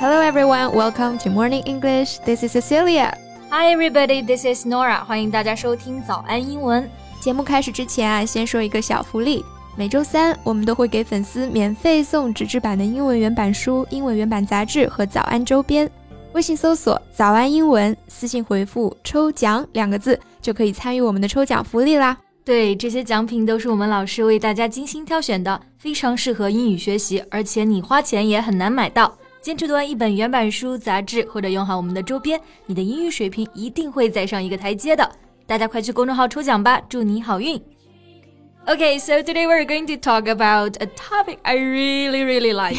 Hello everyone, welcome to Morning English. This is Cecilia. Hi everybody, this is Nora. 欢迎大家收听早安英文。节目开始之前啊，先说一个小福利。每周三，我们都会给粉丝免费送纸质版的英文原版书、英文原版杂志和早安周边。微信搜索“早安英文”，私信回复“抽奖”两个字，就可以参与我们的抽奖福利啦。对，这些奖品都是我们老师为大家精心挑选的，非常适合英语学习，而且你花钱也很难买到。坚持读完一本原版书、杂志，或者用好我们的周边，你的英语水平一定会再上一个台阶的。大家快去公众号抽奖吧，祝你好运！Okay, so today we're going to talk about a topic I really, really like.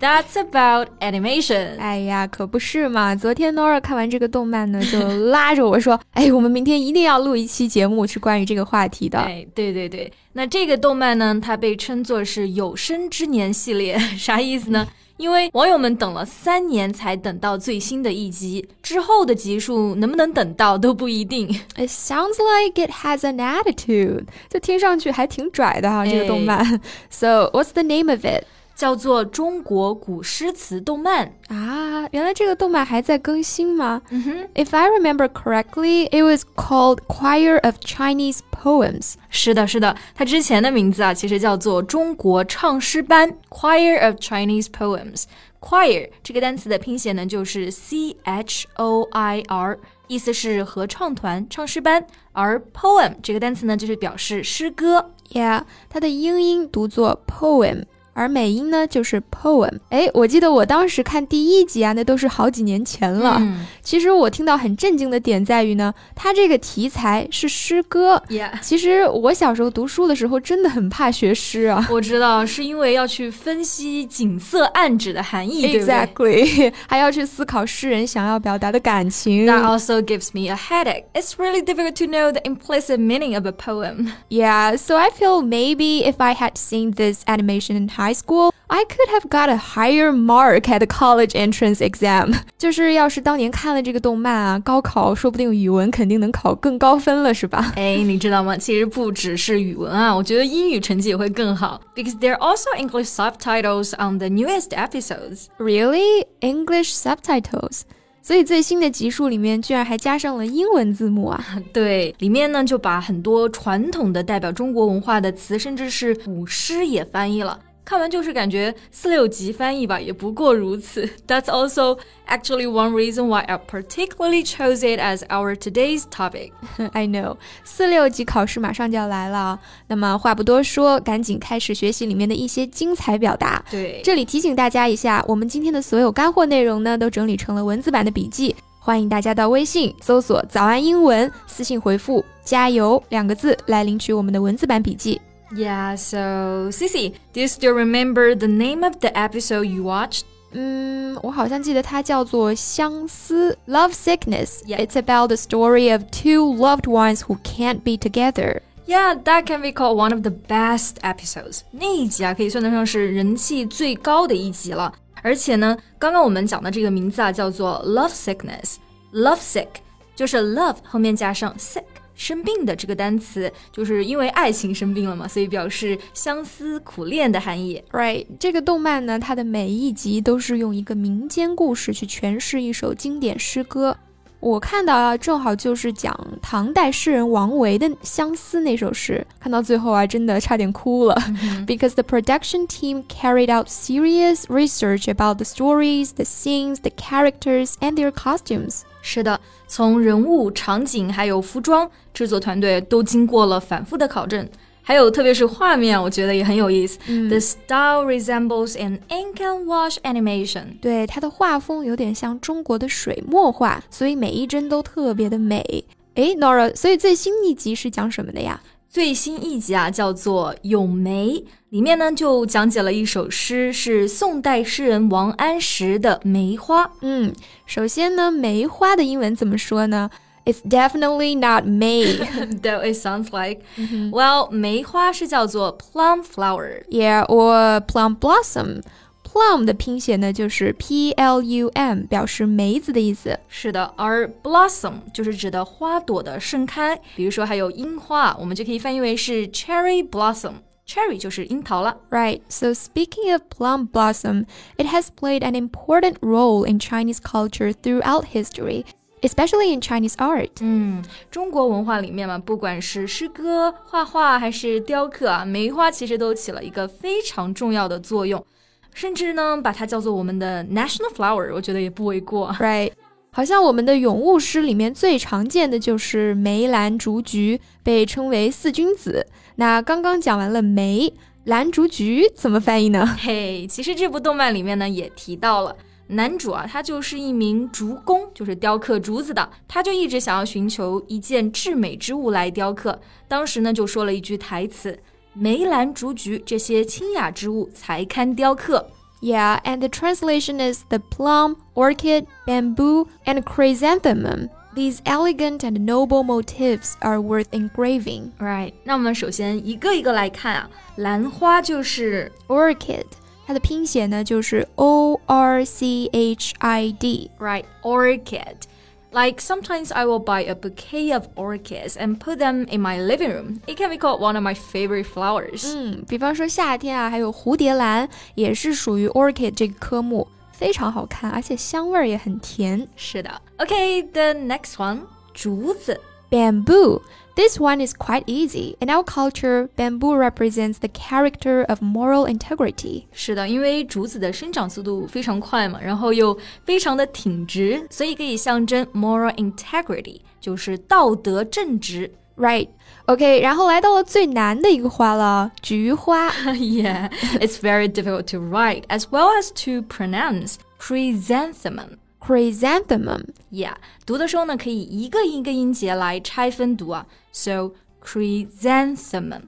That's about animation. 哎呀，可不是嘛！昨天 Nora 看完这个动漫呢，就拉着我说：“哎，我们明天一定要录一期节目，是关于这个话题的。”哎，对对对。那这个动漫呢，它被称作是有生之年系列，啥意思呢？因为网友们等了三年才等到最新的一集，之后的集数能不能等到都不一定。It sounds like it has an attitude，就听上去还挺拽的哈，这个动漫。So what's the name of it？叫做中国古诗词动漫啊！原来这个动漫还在更新吗？嗯哼。If I remember correctly, it was called Choir of Chinese Poems。是的，是的，它之前的名字啊，其实叫做中国唱诗班 Choir of Chinese Poems。Choir 这个单词的拼写呢，就是 C H O I R，意思是合唱团、唱诗班。而 poem 这个单词呢，就是表示诗歌。Yeah，它的英音读作 poem。而美音呢就是 poem。哎，我记得我当时看第一集啊，那都是好几年前了。嗯、其实我听到很震惊的点在于呢，它这个题材是诗歌。Yeah. 其实我小时候读书的时候真的很怕学诗啊。我知道，是因为要去分析景色暗指的含义，Exactly，还要去思考诗人想要表达的感情。That also gives me a headache. It's really difficult to know the implicit meaning of a poem. Yeah, so I feel maybe if I had seen this animation in high high school, I could have got a higher mark at the college entrance exam. 就是要是当年看了这个动漫啊，高考说不定语文肯定能考更高分了，是吧？哎，你知道吗？其实不只是语文啊，我觉得英语成绩也会更好。Because there are also English subtitles on the newest episodes. Really? English subtitles? 所以最新的集数里面居然还加上了英文字幕啊！对，里面呢就把很多传统的代表中国文化的词，甚至是古诗也翻译了。 看完就是感觉四六级翻译吧，也不过如此。That's also actually one reason why I particularly chose it as our today's topic. I know，四六级考试马上就要来了，那么话不多说，赶紧开始学习里面的一些精彩表达。对，这里提醒大家一下，我们今天的所有干货内容呢，都整理成了文字版的笔记，欢迎大家到微信搜索“早安英文”，私信回复“加油”两个字来领取我们的文字版笔记。Yeah, so Cici, do you still remember the name of the episode you watched? 嗯，我好像记得它叫做相思 （Love Sickness）。Yeah. It's about the story of two loved ones who can't be together. Yeah, that can be called one of the best episodes. 那一集啊，可以算得上是人气最高的一集了。而且呢，刚刚我们讲的这个名字啊，叫做 Love Sickness。Love sick 就是 love 后面加上 sick。 生病的这个单词，就是因为爱情生病了嘛，所以表示相思苦恋的含义。Right，这个动漫呢，它的每一集都是用一个民间故事去诠释一首经典诗歌。我看到啊，正好就是讲唐代诗人王维的《相思》那首诗，看到最后啊，真的差点哭了。Because the production team carried out serious research about the stories, the scenes, the characters, and their costumes. 是的，从人物、场景还有服装，制作团队都经过了反复的考证。还有，特别是画面，我觉得也很有意思。嗯、The style resembles an ink and wash animation。对，它的画风有点像中国的水墨画，所以每一帧都特别的美。诶 n o r a 所以最新一集是讲什么的呀？最新一集啊，叫做《咏梅》，里面呢就讲解了一首诗，是宋代诗人王安石的《梅花》。嗯，首先呢，梅花的英文怎么说呢？It's definitely not May, though it sounds like. Well, 梅花是叫做 plum flower. Yeah, or plum blossom. plum 的拼写呢就是 p l u m，表示梅子的意思。是的，而 blossom 就是指的花朵的盛开，比如说还有樱花，我们就可以翻译为是 cherry blossom。Cherry 就是樱桃了。 Right. So speaking of plum blossom, it has played an important role in Chinese culture throughout history, especially in Chinese art. 嗯，中国文化里面嘛，不管是诗歌、画画还是雕刻啊，梅花其实都起了一个非常重要的作用， 甚至呢，把它叫做我们的 national flower，我觉得也不为过。Right. 好像我们的咏物诗里面最常见的就是梅、兰、竹、菊，被称为四君子。那刚刚讲完了梅、兰、竹、菊，怎么翻译呢？嘿，其实这部动漫里面呢也提到了。男主啊，他就是一名竹工，就是雕刻竹子的。他就一直想要寻求一件至美之物来雕刻。当时呢，就说了一句台词：“梅兰竹菊这些清雅之物才堪雕刻。” Yeah, and the translation is the plum, orchid, bamboo, and chrysanthemum. These elegant and noble motifs are worth engraving. Right，那我们首先一个一个来看啊，兰花就是 Orchid，它的拼写呢就是 O R C H I D。 right orchid。 Like sometimes I will buy a bouquet of orchids and put them in my living room. It can be called one of my favorite flowers. 嗯，比方说夏天啊，还有蝴蝶兰，也是属于 orchid 这个科目，非常好看，而且香味儿也很甜。是的。Okay, the next one，竹子。 Bamboo. This one is quite easy. In our culture, bamboo represents the character of moral integrity. 是的，因为竹子的生长速度非常快嘛，然后又非常的挺直，所以可以象征 moral integrity，就是道德正直。 Right. OK，然后来到了最难的一个花了，菊花。 yeah, it's very difficult to write as well as to pronounce. Chrysanthemum. Chrysanthemum. Yeah，读的时候呢，可以一个一个音节来拆分读啊。So chrysanthemum.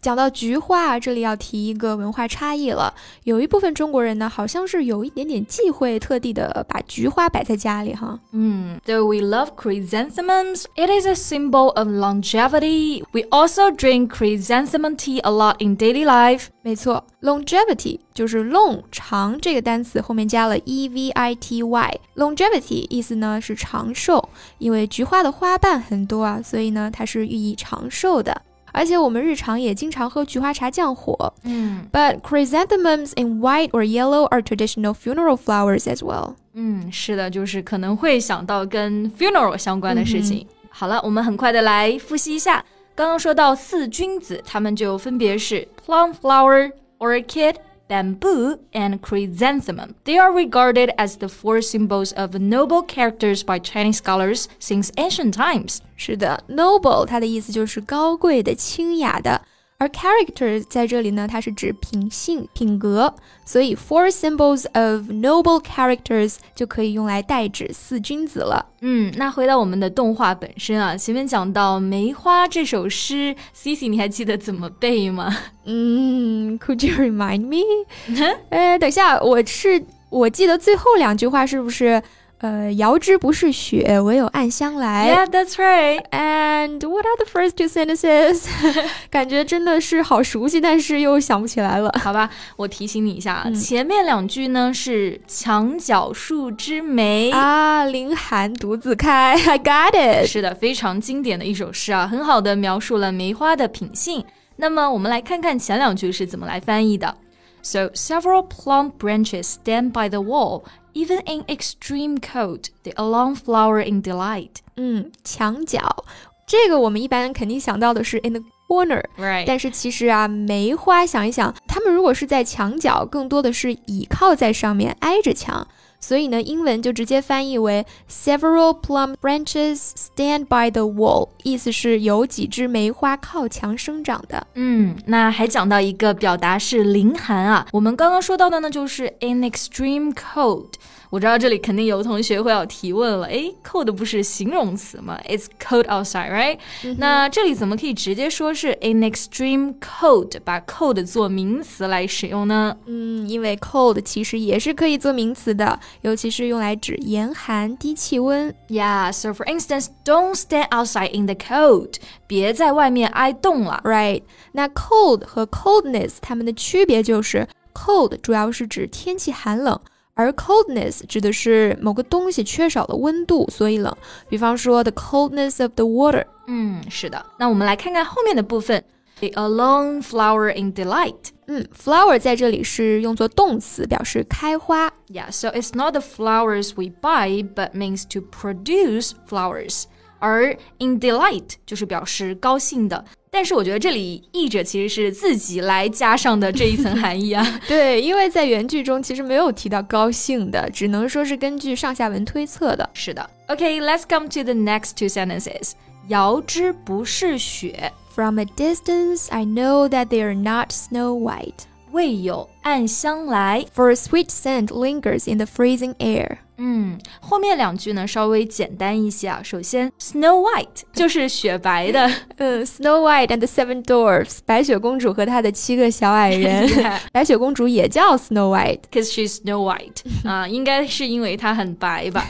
讲到菊花啊，这里要提一个文化差异了。有一部分中国人呢，好像是有一点点忌讳，特地的把菊花摆在家里哈。Mm, though we love chrysanthemums, it is a symbol of longevity. We also drink chrysanthemum tea a lot in daily life. 没错，longevity 就是 long 长这个单词后面加了 e v i t y。longevity 意思呢是长寿，因为菊花的花瓣很多啊，所以呢它是寓意长寿的。而且我们日常也经常喝菊花茶降火。嗯 But chrysanthemums in white or yellow are traditional funeral flowers as well. 嗯，是的，就是可能会想到跟 funeral 相关的事情。好了，我们很快的来复习一下。刚刚说到四君子，他们就分别是 plum flower, orchid, bamboo, and chrysanthemum. They are regarded as the four symbols of noble characters by Chinese scholars since ancient times. 是的，noble 它的意思就是高贵的、清雅的， 而 character 在这里呢，它是指品性、品格，所以 four symbols of noble characters 就可以用来代指四君子了。嗯，那回到我们的动画本身啊，前面讲到《梅花》这首诗，Cici，你还记得怎么背吗？嗯，Could you remind me？呃，等一下，我是我记得最后两句话是不是？呃，遥知不是雪，唯有暗香来。Yeah, that's right. And what are the first two sentences？感觉真的是好熟悉，但是又想不起来了。好吧，我提醒你一下前面两句呢是墙角数枝梅。啊，凌寒独自开，I got it。是的，非常经典的一首诗啊，很好的描述了梅花的品性。那么我们来看看前两句是怎么来翻译的。So several plump branches stand by the wall, even in extreme cold. They alone flower in delight. 嗯，墙角，这个我们一般肯定想到的是 in the corner， Right. 但是其实啊，梅花想一想，它们如果是在墙角，更多的是倚靠在上面，挨着墙。 所以呢，英文就直接翻译为 several plum branches stand by the wall，意思是有几枝梅花靠墙生长的。嗯，那还讲到一个表达是凌寒啊，我们刚刚说到的呢就是 in extreme cold。我知道这里肯定有同学会要提问了，诶 c o l d 不是形容词吗？It's cold outside, right？、那这里怎么可以直接说是 in extreme cold，把 cold 做名词来使用呢？嗯，因为 cold 其实也是可以做名词的，尤其是用来指严寒、低气温。Yeah, so for instance, don't stand outside in the cold，别在外面挨冻了。Right，那 cold 和 coldness 它们的区别就是 Cold 主要是指天气寒冷，而 coldness 指的是某个东西缺少了温度，所以冷。比方说 the coldness of the water。嗯，是的。那我们来看看后面的部分，a lone flower in delight。嗯，flower 在这里是用作动词，表示开花。Yeah, so it's not the flowers we buy, but means to produce flowers. 而 in delight 就是表示高兴的，但是我觉得这里译者其实是自己来加上的这一层含义啊。对，因为在原句中其实没有提到高兴的，只能说是根据上下文推测的。是的。Okay, let's come to the next two sentences. 遥知不是雪。From a distance, I know that they are not snow white. 未有暗香来，For a sweet scent lingers in the freezing air. 嗯，后面两句呢稍微简单一些啊。首先，Snow White 就是雪白的，嗯，Snow White and the Seven Dwarfs，白雪公主和她的七个小矮人。白雪公主也叫 Snow White，cause she's Snow White 啊，应该是因为她很白吧。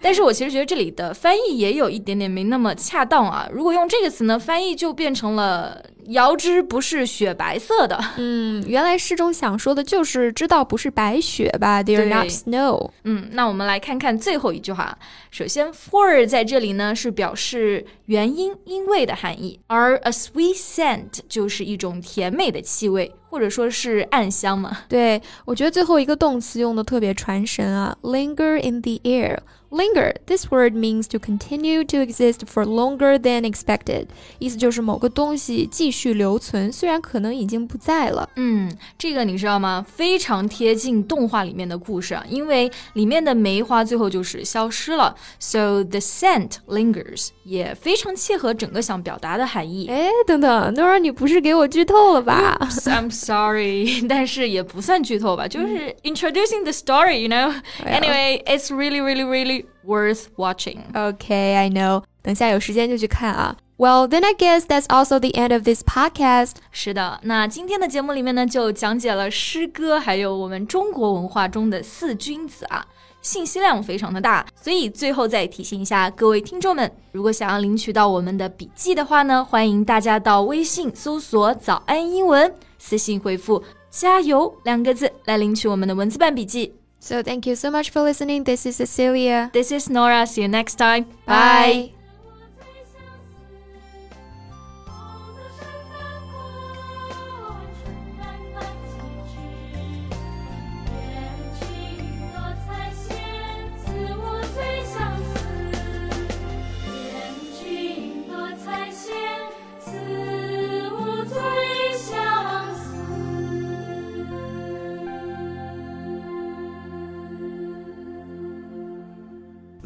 但是我其实觉得这里的翻译也有一点点没那么恰当啊。如果用这个词呢，翻译就变成了。遥知不是雪白色的，嗯，原来诗中想说的就是知道不是白雪吧？They are not snow。嗯，那我们们来看看最后一句话。首先，for 在这里呢是表示原因、因为的含义，而 a sweet scent 就是一种甜美的气味，或者说是暗香嘛。对，我觉得最后一个动词用的特别传神啊，linger in the air。Linger. This word means to continue to exist for longer than expected. 意思就是某个东西继续留存，虽然可能已经不在了。嗯，这个你知道吗？非常贴近动画里面的故事啊，因为里面的梅花最后就是消失了。So the scent lingers，也非常切合整个想表达的含义。哎，等等，Nora，你不是给我剧透了吧？I'm sorry，但是也不算剧透吧，就是 introducing the story，you know. Anyway, it's really, really, really worth watching. Okay, I know. 等下有时间就去看啊。Well, then I guess that's also the end of this podcast. 是的，那今天的节目里面呢，就讲解了诗歌，还有我们中国文化中的四君子啊，信息量非常的大，所以最后再提醒一下各位听众们，如果想要领取到我们的笔记的话呢，欢迎大家到微信搜索“早安英文”，私信回复“加油”两个字来领取我们的文字版笔记。So thank you so much for listening. This is Cecilia. This is Nora. See you next time. Bye. Bye.